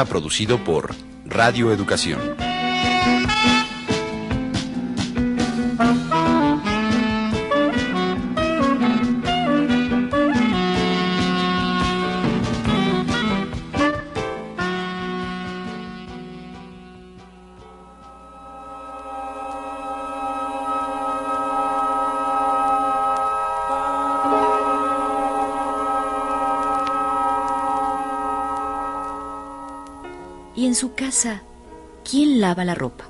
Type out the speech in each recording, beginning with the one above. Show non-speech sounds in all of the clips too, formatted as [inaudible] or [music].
Producido por Radio Educación. En su casa, ¿quién lava la ropa?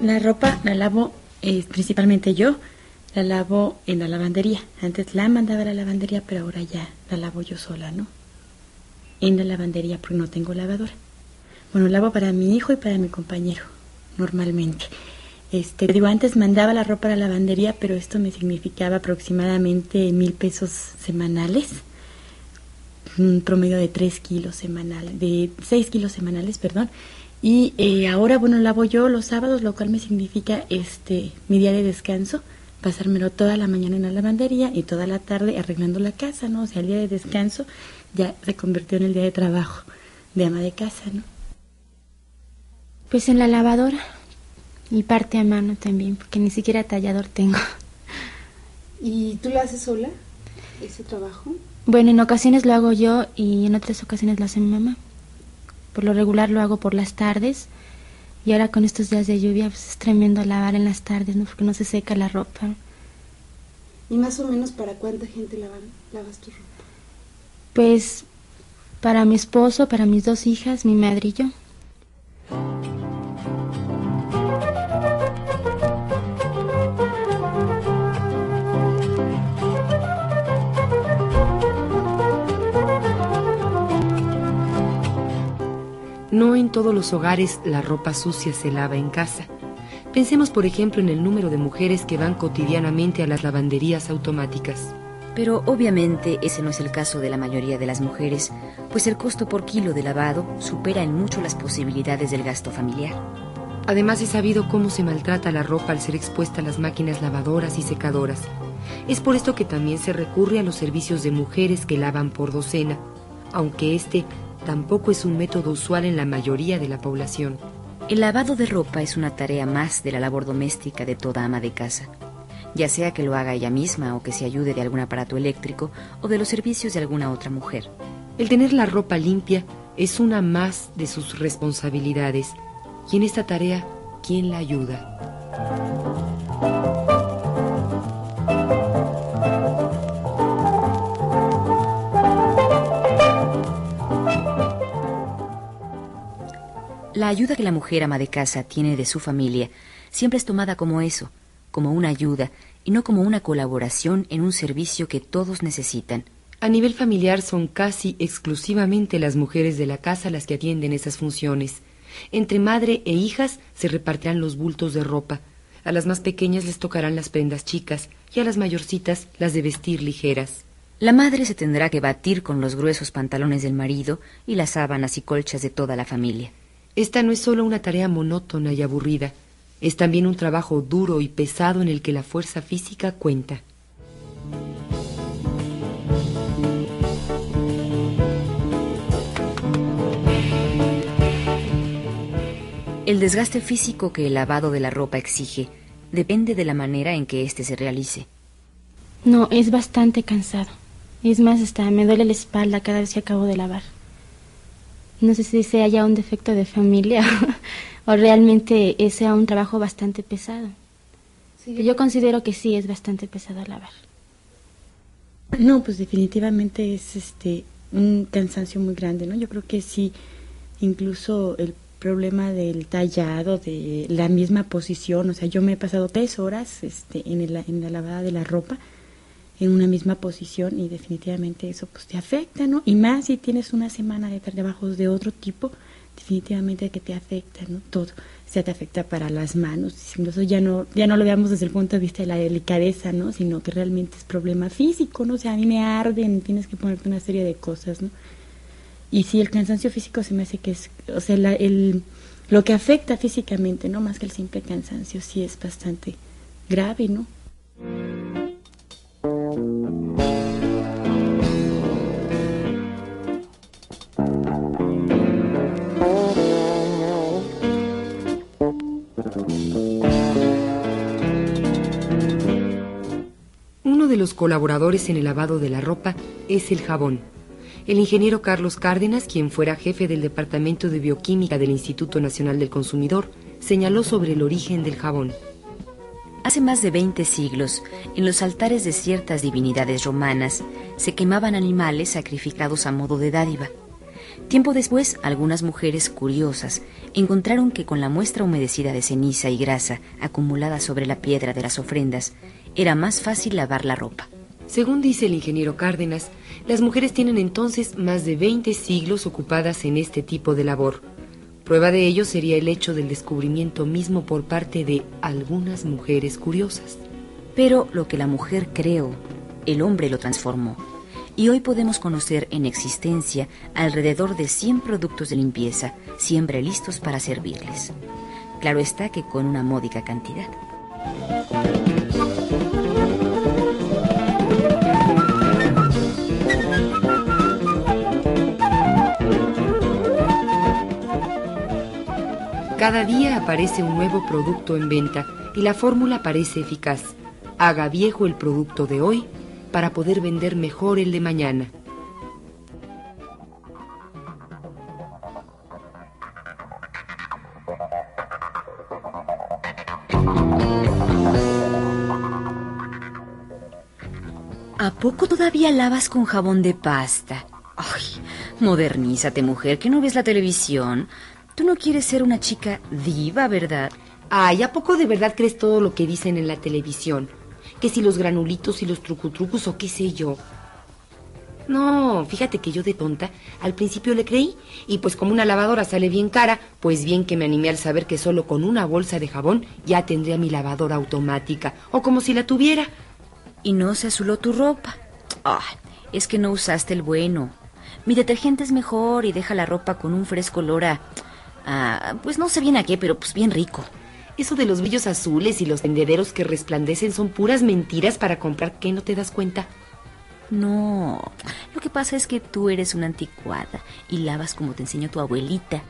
La ropa la lavo eh, principalmente yo, la lavo en la lavandería. Antes la mandaba a la lavandería, pero ahora ya la lavo yo sola, ¿no? En la lavandería porque no tengo lavadora. Bueno, lavo para mi hijo y para mi compañero, normalmente. Este, digo, antes mandaba la ropa a la lavandería, pero esto me significaba aproximadamente mil pesos semanales, un promedio de tres kilos semanales, de seis kilos semanales, perdón. Y eh, ahora, bueno, lavo yo los sábados, lo cual me significa este mi día de descanso, pasármelo toda la mañana en la lavandería y toda la tarde arreglando la casa, ¿no? O sea, el día de descanso ya se convirtió en el día de trabajo de ama de casa, ¿no? Pues en la lavadora y parte a mano también, porque ni siquiera tallador tengo. ¿Y tú lo haces sola, ese trabajo? Bueno, en ocasiones lo hago yo y en otras ocasiones lo hace mi mamá. Por lo regular lo hago por las tardes y ahora con estos días de lluvia pues es tremendo lavar en las tardes, ¿no? Porque no se seca la ropa. ¿Y más o menos para cuánta gente lavan, lavas tu ropa? Pues para mi esposo, para mis dos hijas, mi madre y yo. No en todos los hogares la ropa sucia se lava en casa. Pensemos, por ejemplo, en el número de mujeres que van cotidianamente a las lavanderías automáticas. Pero obviamente ese no es el caso de la mayoría de las mujeres, pues el costo por kilo de lavado supera en mucho las posibilidades del gasto familiar. Además, he sabido cómo se maltrata la ropa al ser expuesta a las máquinas lavadoras y secadoras. Es por esto que también se recurre a los servicios de mujeres que lavan por docena, aunque este tampoco es un método usual en la mayoría de la población. El lavado de ropa es una tarea más de la labor doméstica de toda ama de casa, ya sea que lo haga ella misma o que se ayude de algún aparato eléctrico o de los servicios de alguna otra mujer. El tener la ropa limpia es una más de sus responsabilidades y en esta tarea, ¿quién la ayuda? La ayuda que la mujer ama de casa tiene de su familia siempre es tomada como eso, como una ayuda y no como una colaboración en un servicio que todos necesitan. A nivel familiar son casi exclusivamente las mujeres de la casa las que atienden esas funciones. Entre madre e hijas se repartirán los bultos de ropa. A las más pequeñas les tocarán las prendas chicas y a las mayorcitas las de vestir ligeras. La madre se tendrá que batir con los gruesos pantalones del marido y las sábanas y colchas de toda la familia. Esta no es solo una tarea monótona y aburrida, es también un trabajo duro y pesado en el que la fuerza física cuenta. El desgaste físico que el lavado de la ropa exige depende de la manera en que éste se realice. No, es bastante cansado. Es más, hasta me duele la espalda cada vez que acabo de lavar. No sé si sea ya un defecto de familia [laughs] o realmente sea un trabajo bastante pesado. Sí, yo considero que sí es bastante pesado lavar. No, pues definitivamente es este un cansancio muy grande, ¿no? Yo creo que sí incluso el problema del tallado, de la misma posición, o sea, yo me he pasado tres horas este, en, el, en la lavada de la ropa en una misma posición y definitivamente eso pues te afecta, ¿no? Y más si tienes una semana de trabajos de otro tipo, definitivamente que te afecta, ¿no? Todo. O sea, te afecta para las manos. Eso ya no, ya no lo veamos desde el punto de vista de la delicadeza, ¿no? Sino que realmente es problema físico, ¿no? O sea, a mí me arden, tienes que ponerte una serie de cosas, ¿no? Y si el cansancio físico se me hace que es, o sea, el, lo que afecta físicamente, ¿no? Más que el simple cansancio, sí es bastante grave, ¿no? De los colaboradores en el lavado de la ropa es el jabón. El ingeniero Carlos Cárdenas, quien fuera jefe del Departamento de Bioquímica del Instituto Nacional del Consumidor, señaló sobre el origen del jabón. Hace más de 20 siglos, en los altares de ciertas divinidades romanas, se quemaban animales sacrificados a modo de dádiva. Tiempo después, algunas mujeres curiosas encontraron que con la muestra humedecida de ceniza y grasa acumulada sobre la piedra de las ofrendas, era más fácil lavar la ropa. Según dice el ingeniero Cárdenas, las mujeres tienen entonces más de 20 siglos ocupadas en este tipo de labor Prueba de ello sería el hecho del descubrimiento mismo por parte de algunas mujeres curiosas. Pero lo que la mujer creó, el hombre lo transformó. Y hoy podemos conocer en existencia alrededor de 100 productos de limpieza, siempre listos para servirles. Claro está que con una módica cantidad. Cada día aparece un nuevo producto en venta y la fórmula parece eficaz. Haga viejo el producto de hoy para poder vender mejor el de mañana. ¿A poco todavía lavas con jabón de pasta? Ay, modernízate, mujer, que no ves la televisión. Tú no quieres ser una chica diva, ¿verdad? Ay, ¿a poco de verdad crees todo lo que dicen en la televisión? Que si los granulitos y los trucutrucos o qué sé yo. No, fíjate que yo de tonta al principio le creí y pues como una lavadora sale bien cara, pues bien que me animé al saber que solo con una bolsa de jabón ya tendría mi lavadora automática o como si la tuviera. Y no se azuló tu ropa. Ay, es que no usaste el bueno. Mi detergente es mejor y deja la ropa con un fresco olor a Ah, pues no sé bien a qué, pero pues bien rico. Eso de los brillos azules y los tendederos que resplandecen son puras mentiras para comprar ¿qué no te das cuenta? No, lo que pasa es que tú eres una anticuada y lavas como te enseñó tu abuelita.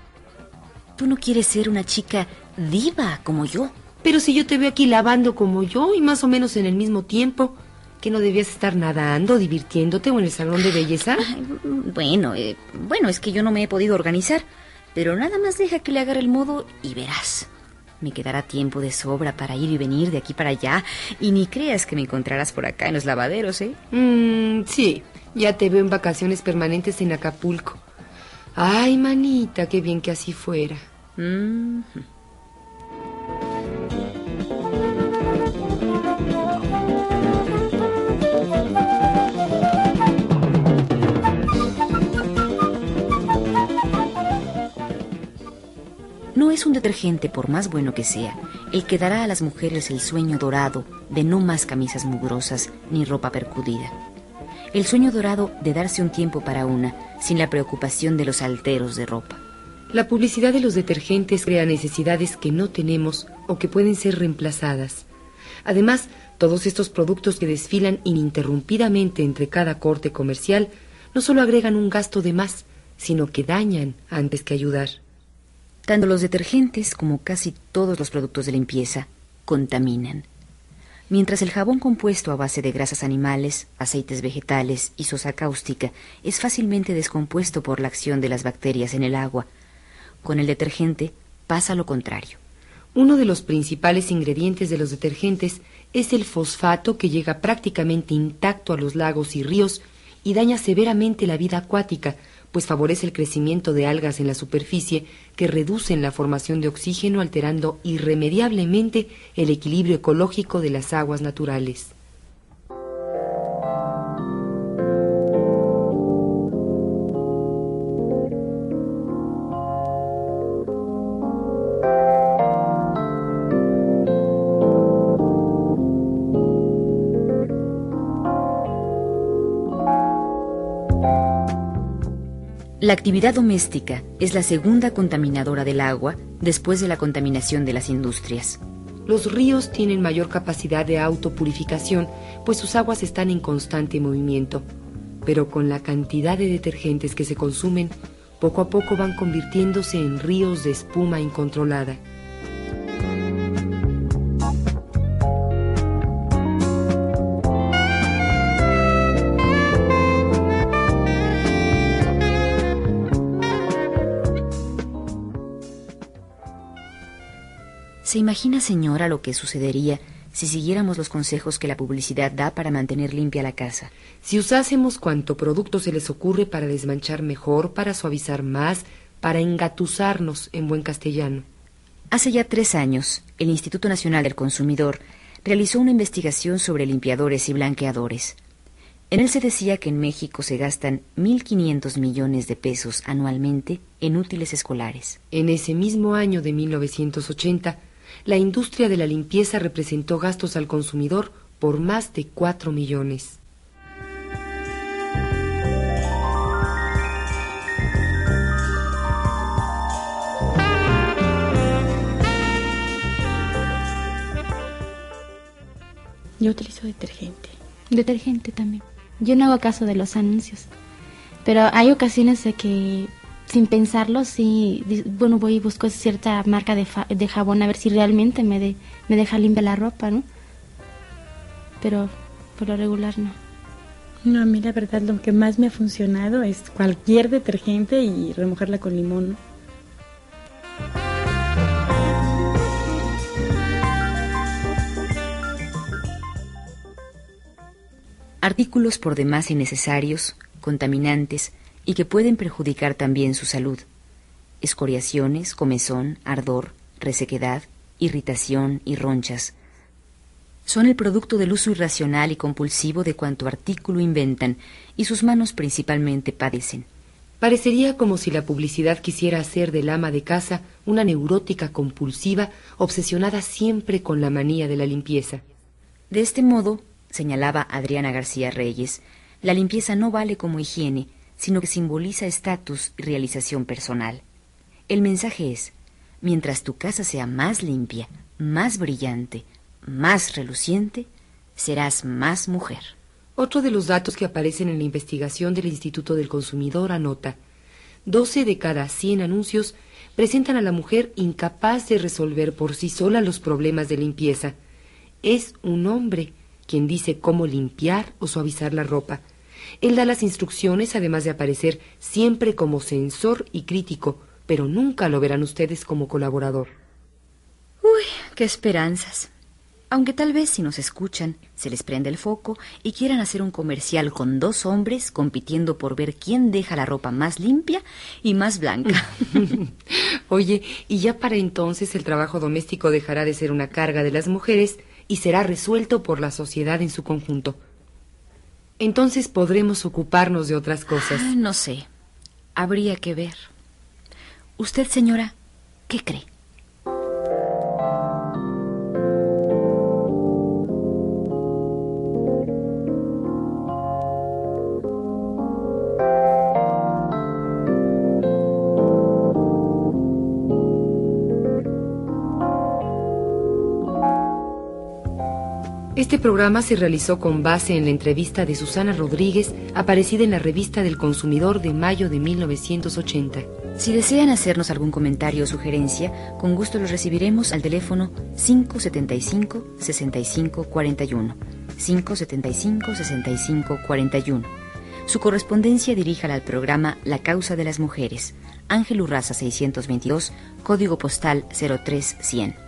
Tú no quieres ser una chica diva como yo. Pero si yo te veo aquí lavando como yo y más o menos en el mismo tiempo, ¿que no debías estar nadando, divirtiéndote o en el salón de belleza? bueno, eh, bueno, es que yo no me he podido organizar. Pero nada más deja que le agarre el modo y verás. Me quedará tiempo de sobra para ir y venir de aquí para allá. Y ni creas que me encontrarás por acá en los lavaderos, ¿eh? Mmm, sí. Ya te veo en vacaciones permanentes en Acapulco. Ay, manita, qué bien que así fuera. Mm No es un detergente, por más bueno que sea, el que dará a las mujeres el sueño dorado de no más camisas mugrosas ni ropa percudida. El sueño dorado de darse un tiempo para una, sin la preocupación de los alteros de ropa. La publicidad de los detergentes crea necesidades que no tenemos o que pueden ser reemplazadas. Además, todos estos productos que desfilan ininterrumpidamente entre cada corte comercial no solo agregan un gasto de más, sino que dañan antes que ayudar. Tanto los detergentes como casi todos los productos de limpieza contaminan. Mientras el jabón compuesto a base de grasas animales, aceites vegetales y sosa cáustica es fácilmente descompuesto por la acción de las bacterias en el agua, con el detergente pasa lo contrario. Uno de los principales ingredientes de los detergentes es el fosfato que llega prácticamente intacto a los lagos y ríos y daña severamente la vida acuática, pues favorece el crecimiento de algas en la superficie que reducen la formación de oxígeno alterando irremediablemente el equilibrio ecológico de las aguas naturales. La actividad doméstica es la segunda contaminadora del agua después de la contaminación de las industrias. Los ríos tienen mayor capacidad de autopurificación, pues sus aguas están en constante movimiento. Pero con la cantidad de detergentes que se consumen, poco a poco van convirtiéndose en ríos de espuma incontrolada. ¿Se imagina, señora, lo que sucedería si siguiéramos los consejos que la publicidad da para mantener limpia la casa? Si usásemos cuanto producto se les ocurre para desmanchar mejor, para suavizar más, para engatusarnos en buen castellano. Hace ya tres años, el Instituto Nacional del Consumidor realizó una investigación sobre limpiadores y blanqueadores. En él se decía que en México se gastan 1.500 millones de pesos anualmente en útiles escolares. En ese mismo año de 1980, la industria de la limpieza representó gastos al consumidor por más de 4 millones. Yo utilizo detergente. Detergente también. Yo no hago caso de los anuncios. Pero hay ocasiones de que sin pensarlo, sí, bueno, voy y busco cierta marca de, de jabón a ver si realmente me, me deja limpia la ropa, ¿no? Pero por lo regular no. No, a mí la verdad lo que más me ha funcionado es cualquier detergente y remojarla con limón. Artículos por demás innecesarios, contaminantes, y que pueden perjudicar también su salud. Escoriaciones, comezón, ardor, resequedad, irritación y ronchas. Son el producto del uso irracional y compulsivo de cuanto artículo inventan y sus manos principalmente padecen. Parecería como si la publicidad quisiera hacer del ama de casa una neurótica compulsiva obsesionada siempre con la manía de la limpieza. De este modo, señalaba Adriana García Reyes, la limpieza no vale como higiene, sino que simboliza estatus y realización personal. El mensaje es, mientras tu casa sea más limpia, más brillante, más reluciente, serás más mujer. Otro de los datos que aparecen en la investigación del Instituto del Consumidor anota, 12 de cada 100 anuncios presentan a la mujer incapaz de resolver por sí sola los problemas de limpieza. Es un hombre quien dice cómo limpiar o suavizar la ropa, él da las instrucciones, además de aparecer siempre como censor y crítico, pero nunca lo verán ustedes como colaborador. Uy, qué esperanzas. Aunque tal vez si nos escuchan, se les prende el foco y quieran hacer un comercial con dos hombres compitiendo por ver quién deja la ropa más limpia y más blanca. [laughs] Oye, y ya para entonces el trabajo doméstico dejará de ser una carga de las mujeres y será resuelto por la sociedad en su conjunto. Entonces podremos ocuparnos de otras cosas. Ah, no sé. Habría que ver. Usted, señora, ¿qué cree? Este programa se realizó con base en la entrevista de Susana Rodríguez aparecida en la revista del Consumidor de mayo de 1980. Si desean hacernos algún comentario o sugerencia, con gusto los recibiremos al teléfono 575-6541. 575-6541. Su correspondencia diríjala al programa La Causa de las Mujeres, Ángel Urraza 622, código postal 03100.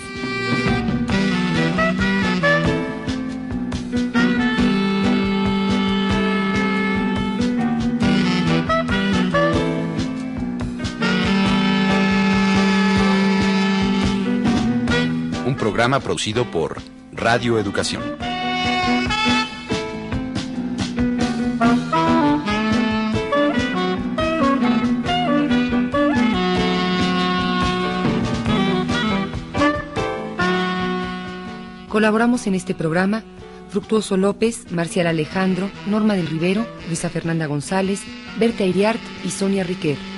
Programa producido por Radio Educación. Colaboramos en este programa Fructuoso López, Marcial Alejandro, Norma del Rivero, Luisa Fernanda González, Berta Iriart y Sonia Riquer.